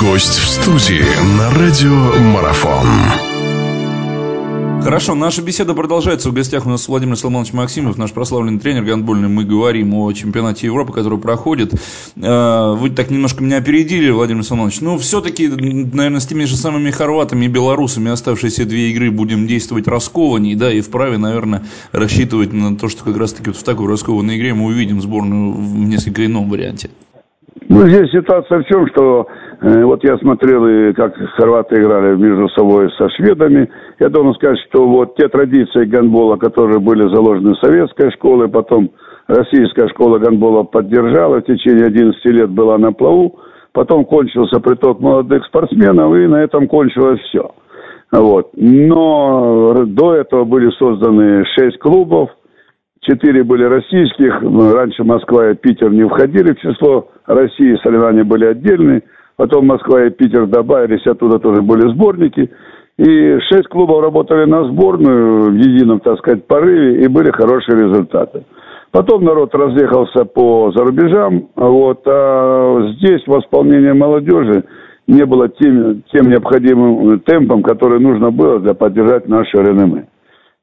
Гость в студии на радио Марафон. Хорошо, наша беседа продолжается. В гостях у нас Владимир Салманович Максимов, наш прославленный тренер гандбольный. Мы говорим о чемпионате Европы, который проходит. Э, вы так немножко меня опередили, Владимир Салманович. Но все-таки, наверное, с теми же самыми хорватами и белорусами оставшиеся две игры будем действовать раскованней, да, и вправе, наверное, рассчитывать на то, что как раз-таки вот в такой раскованной игре мы увидим сборную в несколько ином варианте. Ну, здесь ситуация в чем, что вот я смотрел, и как хорваты играли между собой со шведами. Я должен сказать, что вот те традиции гандбола, которые были заложены советской школе, потом российская школа гандбола поддержала, в течение 11 лет была на плаву, потом кончился приток молодых спортсменов, и на этом кончилось все. Вот. Но до этого были созданы шесть клубов, четыре были российских, раньше Москва и Питер не входили в число России, соревнования были отдельные, потом Москва и Питер добавились, оттуда тоже были сборники, и шесть клубов работали на сборную в едином, так сказать, порыве, и были хорошие результаты. Потом народ разъехался по зарубежам, вот, а здесь восполнение молодежи не было тем, тем необходимым темпом, который нужно было для поддержать наше РНМ.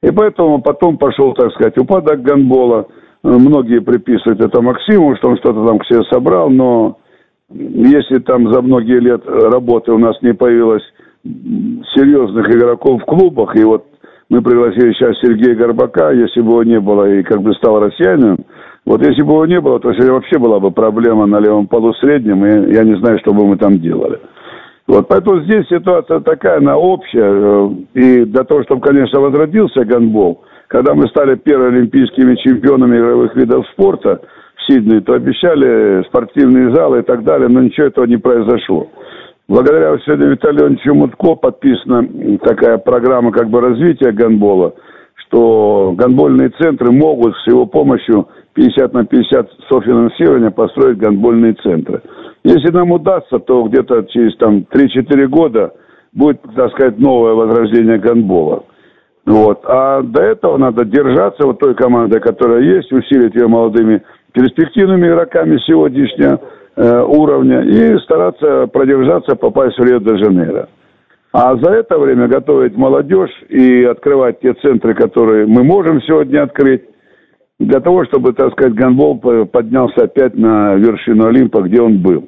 И поэтому потом пошел, так сказать, упадок гандбола. Многие приписывают это Максиму, что он что-то там к себе собрал, но если там за многие лет работы у нас не появилось серьезных игроков в клубах, и вот мы пригласили сейчас Сергея Горбака, если бы его не было, и как бы стал россиянином, вот если бы его не было, то сегодня вообще была бы проблема на левом полу среднем, и я не знаю, что бы мы там делали. Вот, поэтому здесь ситуация такая, она общая. Э, и для того, чтобы, конечно, возродился гандбол, когда мы стали первыми олимпийскими чемпионами игровых видов спорта в Сиднее, то обещали спортивные залы и так далее, но ничего этого не произошло. Благодаря сегодня Виталию Ивановичу Мутко подписана такая программа как бы развития гандбола, что гандбольные центры могут с его помощью 50 на 50 софинансирования построить гандбольные центры. Если нам удастся, то где-то через там 3-4 года будет, так сказать, новое возрождение гандбола. Вот. А до этого надо держаться вот той командой, которая есть, усилить ее молодыми перспективными игроками сегодняшнего э, уровня и стараться продержаться, попасть в Рио-де-Жанейро. А за это время готовить молодежь и открывать те центры, которые мы можем сегодня открыть, для того, чтобы, так сказать, гандбол поднялся опять на вершину Олимпа, где он был.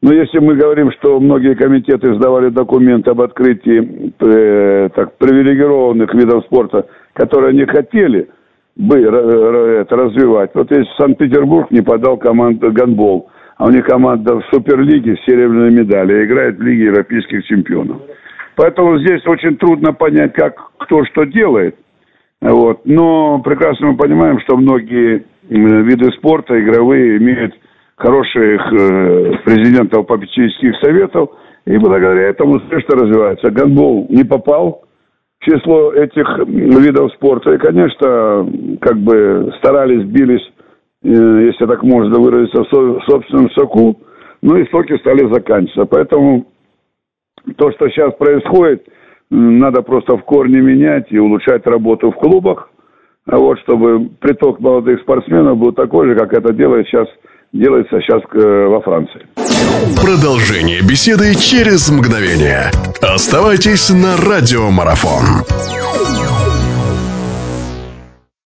Но если мы говорим, что многие комитеты сдавали документы об открытии э, так, привилегированных видов спорта, которые не хотели бы э, это развивать. Вот если Санкт-Петербург не подал команду гандбол, а у них команда в Суперлиге с серебряной медали, играет в Лиге европейских чемпионов. Поэтому здесь очень трудно понять, как кто что делает. Вот. Но прекрасно мы понимаем, что многие виды спорта игровые имеют хороших э, президентов попечительских советов, и благодаря этому успешно развивается. Гандбол не попал число этих видов спорта, и, конечно, как бы старались, бились, э, если так можно выразиться, в собственном соку, но и соки стали заканчиваться. Поэтому то, что сейчас происходит, надо просто в корне менять и улучшать работу в клубах, а вот чтобы приток молодых спортсменов был такой же, как это делает сейчас делается сейчас э, во Франции. Продолжение беседы через мгновение. Оставайтесь на радиомарафон.